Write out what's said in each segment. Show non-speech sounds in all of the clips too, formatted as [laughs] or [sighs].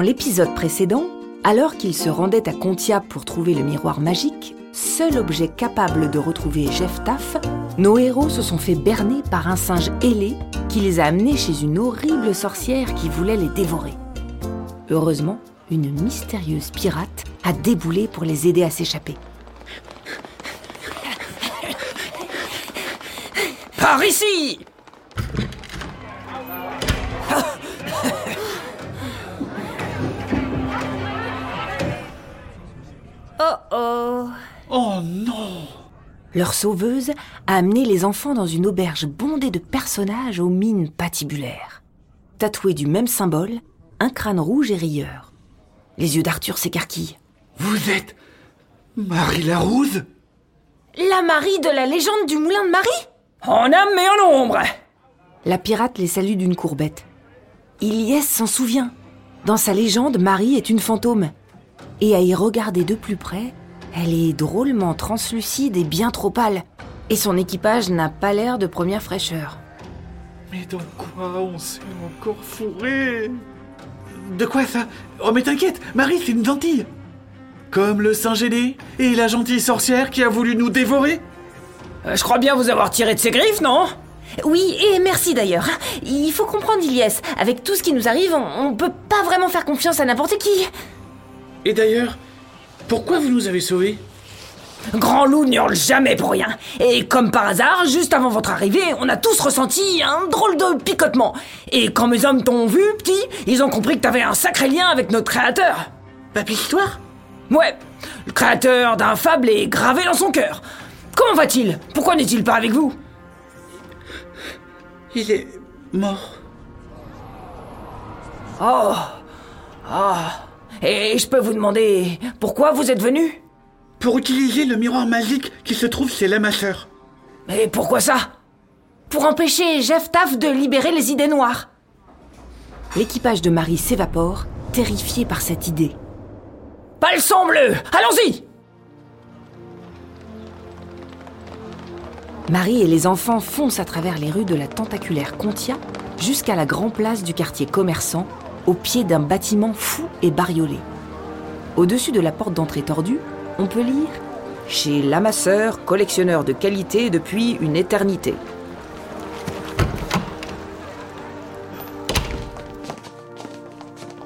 l'épisode précédent, alors qu'ils se rendaient à Contia pour trouver le miroir magique, seul objet capable de retrouver Jeff Taff, nos héros se sont fait berner par un singe ailé qui les a amenés chez une horrible sorcière qui voulait les dévorer. Heureusement, une mystérieuse pirate a déboulé pour les aider à s'échapper. Par ici oh non Leur sauveuse a amené les enfants dans une auberge bondée de personnages aux mines patibulaires. Tatoués du même symbole, un crâne rouge et rieur. Les yeux d'Arthur s'écarquillent. Vous êtes Marie Larouze? La Marie de la légende du moulin de Marie? En âme et en ombre La pirate les salue d'une courbette. Ilyes s'en souvient. Dans sa légende, Marie est une fantôme. Et à y regarder de plus près, elle est drôlement translucide et bien trop pâle. Et son équipage n'a pas l'air de première fraîcheur. Mais dans quoi on s'est encore fourré? De quoi ça? Oh mais t'inquiète, Marie c'est une gentille Comme le singe ailé et la gentille sorcière qui a voulu nous dévorer Euh, Je crois bien vous avoir tiré de ses griffes, non? Oui, et merci d'ailleurs. Il faut comprendre, Ilyes, avec tout ce qui nous arrive, on, on peut pas vraiment faire confiance à n'importe qui. Et d'ailleurs, pourquoi vous nous avez sauvés? Grand loup n'hurle jamais pour rien. Et comme par hasard, juste avant votre arrivée, on a tous ressenti un drôle de picotement. Et quand mes hommes t'ont vu, petit, ils ont compris que t'avais un sacré lien avec notre créateur. Papy Histoire Ouais, le créateur d'un fable est gravé dans son cœur. Comment va-t-il? Pourquoi n'est-il pas avec vous? Il est mort. Oh Ah Et je peux vous demander pourquoi vous êtes venu? Pour utiliser le miroir magique qui se trouve chez l'amasseur. Mais pourquoi ça? Pour empêcher Jeff Taff de libérer les idées noires. L'équipage de Marie s'évapore, terrifié par cette idée. Pas le sang bleu Allons-y Marie et les enfants foncent à travers les rues de la tentaculaire Contia jusqu'à la grande place du quartier commerçant, au pied d'un bâtiment fou et bariolé. Au-dessus de la porte d'entrée tordue, on peut lire Chez l'amasseur, collectionneur de qualité depuis une éternité.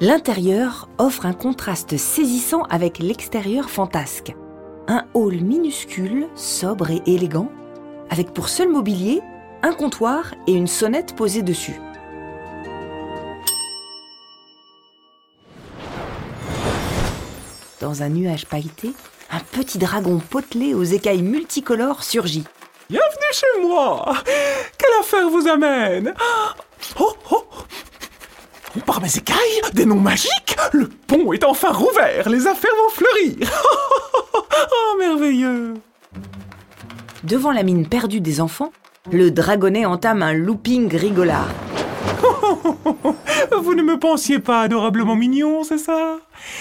L'intérieur offre un contraste saisissant avec l'extérieur fantasque. Un hall minuscule, sobre et élégant, avec pour seul mobilier un comptoir et une sonnette posée dessus. Dans un nuage pailleté, un petit dragon potelé aux écailles multicolores surgit. Bienvenue chez moi. Quelle affaire vous amène? Oh, oh. Par mes écailles, des noms magiques. Le pont est enfin rouvert, les affaires vont fleurir. [laughs] Oh, merveilleux. Devant la mine perdue des enfants, le dragonnet entame un looping rigolard. [laughs] Vous ne me pensiez pas adorablement mignon, c'est ça?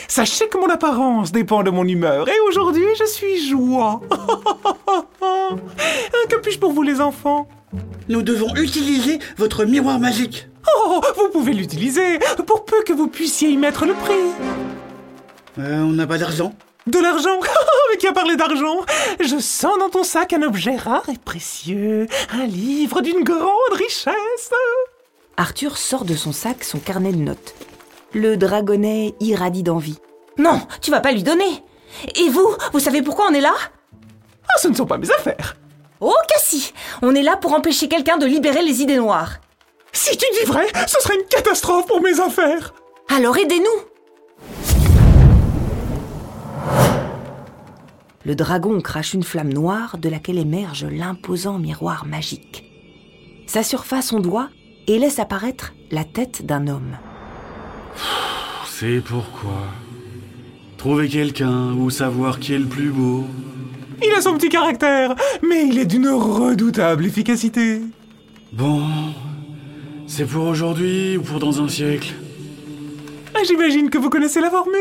Sachez que mon apparence dépend de mon humeur, et aujourd'hui je suis joie [laughs] Que puis-je pour vous les enfants? Nous devons utiliser votre miroir magique. Oh, vous pouvez l'utiliser, pour peu que vous puissiez y mettre le prix Euh, on n'a pas d'argent. De l'argent? [laughs] Mais qui a parlé d'argent? Je sens dans ton sac un objet rare et précieux, un livre d'une grande richesse. Arthur sort de son sac son carnet de notes. Le dragonnet irradie d'envie. Non, tu vas pas lui donner. Et vous, vous savez pourquoi on est là? Ah, ce ne sont pas mes affaires. Oh que si On est là pour empêcher quelqu'un de libérer les idées noires. Si tu dis vrai, ce serait une catastrophe pour mes affaires. Alors aidez-nous Le dragon crache une flamme noire de laquelle émerge l'imposant miroir magique. Sa surface ondoie et laisse apparaître la tête d'un homme. C'est pourquoi? Trouver quelqu'un ou savoir qui est le plus beau. Il a son petit caractère, mais il est d'une redoutable efficacité. Bon. C'est pour aujourd'hui ou pour dans un siècle? Ah, J'imagine que vous connaissez la formule.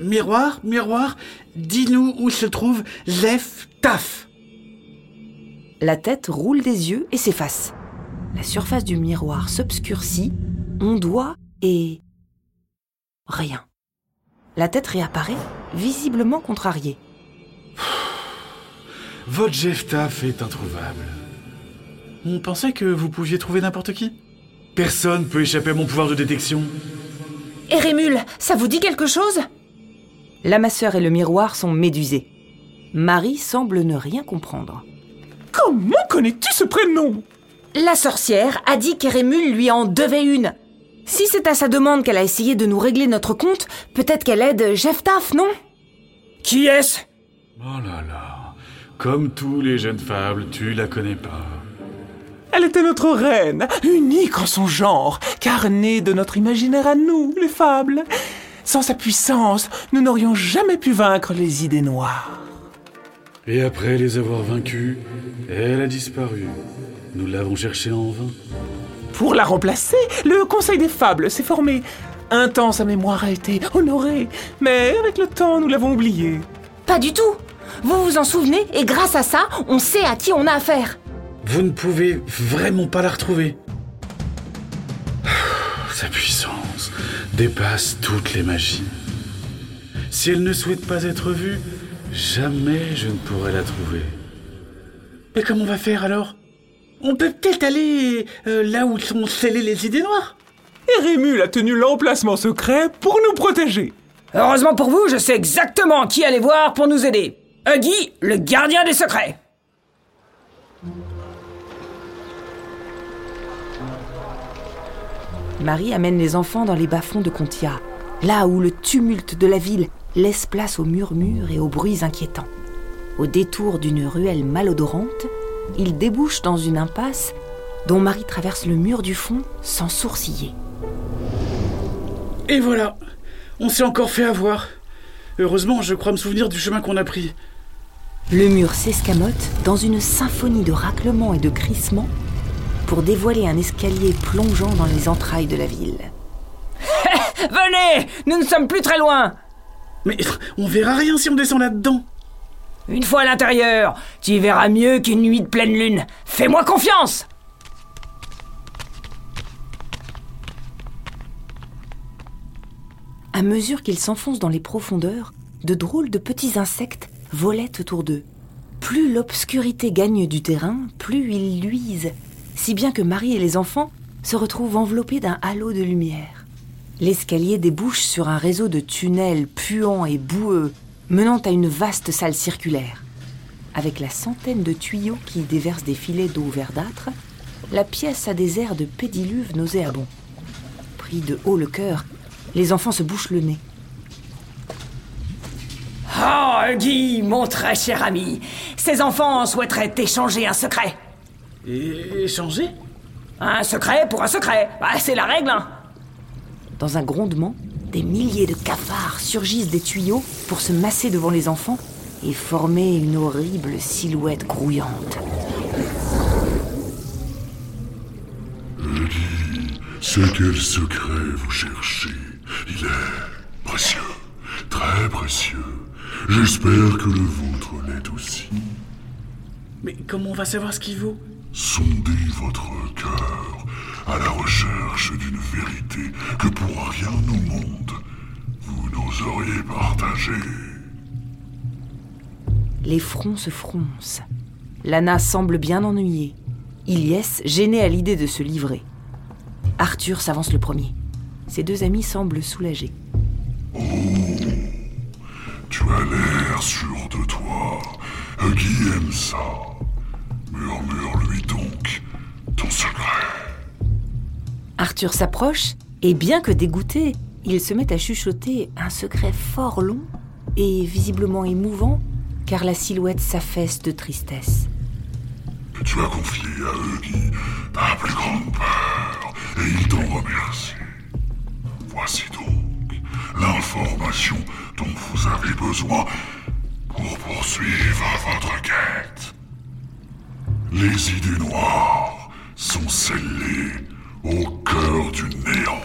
Miroir, miroir, dis-nous où se trouve Zef Taf. La tête roule des yeux et s'efface. La surface du miroir s'obscurcit, ondoie et rien. La tête réapparaît, visiblement contrariée. [sighs] Votre Jeff-Taff est introuvable. On pensait que vous pouviez trouver n'importe qui. Personne peut échapper à mon pouvoir de détection. Erémule, ça vous dit quelque chose? La masseur et le miroir sont médusés. Marie semble ne rien comprendre. Comment connais-tu ce prénom? La sorcière a dit qu'Erémule lui en devait une. Si c'est à sa demande qu'elle a essayé de nous régler notre compte, peut-être qu'elle aide Jeff-Taff, non? Qui est-ce? Oh là là. Comme tous les jeunes fables, tu la connais pas. Elle était notre reine, unique en son genre, car née de notre imaginaire à nous, les fables. Sans sa puissance, nous n'aurions jamais pu vaincre les idées noires. Et après les avoir vaincus, elle a disparu. Nous l'avons cherchée en vain. Pour la remplacer, le Conseil des Fables s'est formé. Un temps, sa mémoire a été honorée, mais avec le temps, nous l'avons oubliée. Pas du tout Vous vous en souvenez et grâce à ça, on sait à qui on a affaire. Vous ne pouvez vraiment pas la retrouver. [sighs] Sa puissance dépasse toutes les magies. Si elle ne souhaite pas être vue, jamais je ne pourrai la trouver. Mais comment on va faire alors? On peut peut-être aller euh, là où sont scellées les idées noires Et Rémul a tenu l'emplacement secret pour nous protéger. Heureusement pour vous, je sais exactement qui aller voir pour nous aider. Huggy, le gardien des secrets. Marie amène les enfants dans les bas-fonds de Contia, là où le tumulte de la ville laisse place aux murmures et aux bruits inquiétants. Au détour d'une ruelle malodorante, ils débouchent dans une impasse dont Marie traverse le mur du fond sans sourciller. Et voilà On s'est encore fait avoir. Heureusement, je crois me souvenir du chemin qu'on a pris. Le mur s'escamote dans une symphonie de raclements et de crissements pour dévoiler un escalier plongeant dans les entrailles de la ville. [laughs] Venez, nous ne sommes plus très loin. Mais on verra rien si on descend là-dedans. Une fois à l'intérieur, tu verras mieux qu'une nuit de pleine lune. Fais-moi confiance. À mesure qu'ils s'enfoncent dans les profondeurs, de drôles de petits insectes volaient autour d'eux. Plus l'obscurité gagne du terrain, plus ils luisent, si bien que Marie et les enfants se retrouvent enveloppés d'un halo de lumière. L'escalier débouche sur un réseau de tunnels puants et boueux, menant à une vaste salle circulaire. Avec la centaine de tuyaux qui déversent des filets d'eau verdâtre, la pièce a des airs de pédiluve nauséabond. Pris de haut le cœur, les enfants se bouchent le nez. Oh, Huggy, mon très cher ami, ces enfants souhaiteraient échanger un secret. Et échanger? Un secret pour un secret. Bah, c'est la règle. hein. Dans un grondement, des milliers de cafards surgissent des tuyaux pour se masser devant les enfants et former une horrible silhouette grouillante. C'est quel secret vous cherchez? Il est précieux, très précieux. J'espère que le vôtre l'est aussi. Mais comment on va savoir ce qu'il vaut? Sondez votre cœur à la recherche d'une vérité que pour rien au monde vous n'oseriez partager. Les fronts se froncent. Lana semble bien ennuyée. Ilyes, gêné à l'idée de se livrer. Arthur s'avance le premier. Ses deux amis semblent soulagés. Tu as l'air sûr de toi. Huggy aime ça. Murmure-lui donc ton secret. Arthur s'approche et bien que dégoûté, il se met à chuchoter un secret fort long et visiblement émouvant car la silhouette s'affaisse de tristesse. Tu as confié à Huggy ta plus grande peur et il t'en remercie. Voici donc l'information dont vous avez besoin pour poursuivre votre quête. Les idées noires sont scellées au cœur du néant.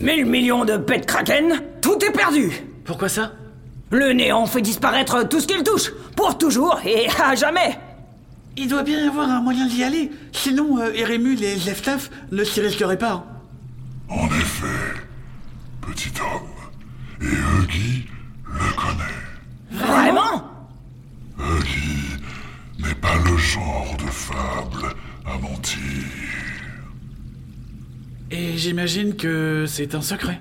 Mille millions de pets kraken, tout est perdu. Pourquoi ça? Le néant fait disparaître tout ce qu'il touche, pour toujours et à jamais. Il doit bien y avoir un moyen d'y aller. Sinon, euh, Eremul et Jeftaf ne s'y risqueraient pas. En effet, petit homme. Et Huggy le connaît. Vraiment? Huggy n'est pas le genre de fable à mentir. Et j'imagine que c'est un secret.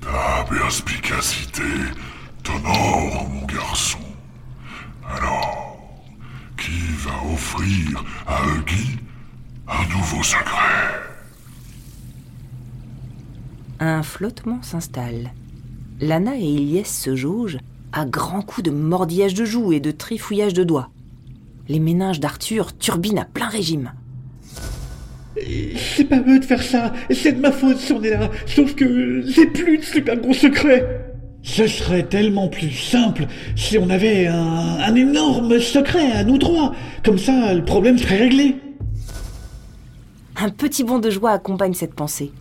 Ta perspicacité t'honore, mon garçon. Alors, qui va offrir à Huggy un nouveau secret? Un flottement s'installe. Lana et Ilyes se jaugent à grands coups de mordillage de joues et de trifouillage de doigts. Les méninges d'Arthur turbinent à plein régime. C'est pas eux de faire ça, c'est de ma faute si on est là, sauf que j'ai plus de super gros secret. Ce serait tellement plus simple si on avait un, un énorme secret à nous trois, comme ça le problème serait réglé. Un petit bond de joie accompagne cette pensée.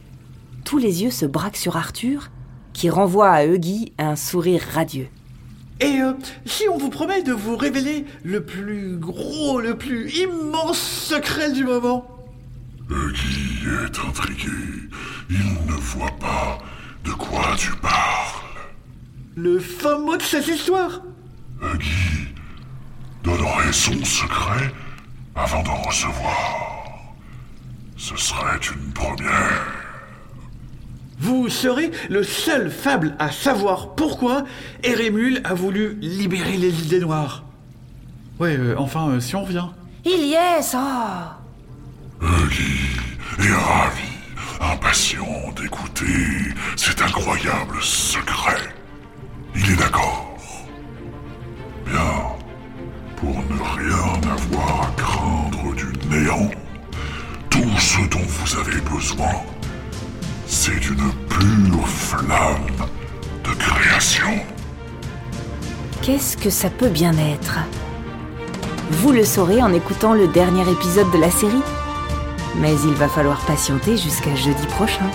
Tous les yeux se braquent sur Arthur, qui renvoie à Huggy un sourire radieux. Et euh, si on vous promet de vous révéler le plus gros, le plus immense secret du moment Huggy est intrigué. Il ne voit pas de quoi tu parles. Le fin mot de cette histoire Huggy donnerait son secret avant d'en recevoir. Ce serait une première. Vous serez le seul fable à savoir pourquoi Erémule a voulu libérer les idées noires. Ouais, euh, enfin, euh, si on revient. Ilyes, oh Huggy est ravi, impatient d'écouter cet incroyable secret. Il est d'accord. Bien, pour ne rien avoir à craindre du néant, tout ce dont vous avez besoin, c'est d'une pure flamme de création. Qu'est-ce que ça peut bien être? Vous le saurez en écoutant le dernier épisode de la série? Mais il va falloir patienter jusqu'à jeudi prochain.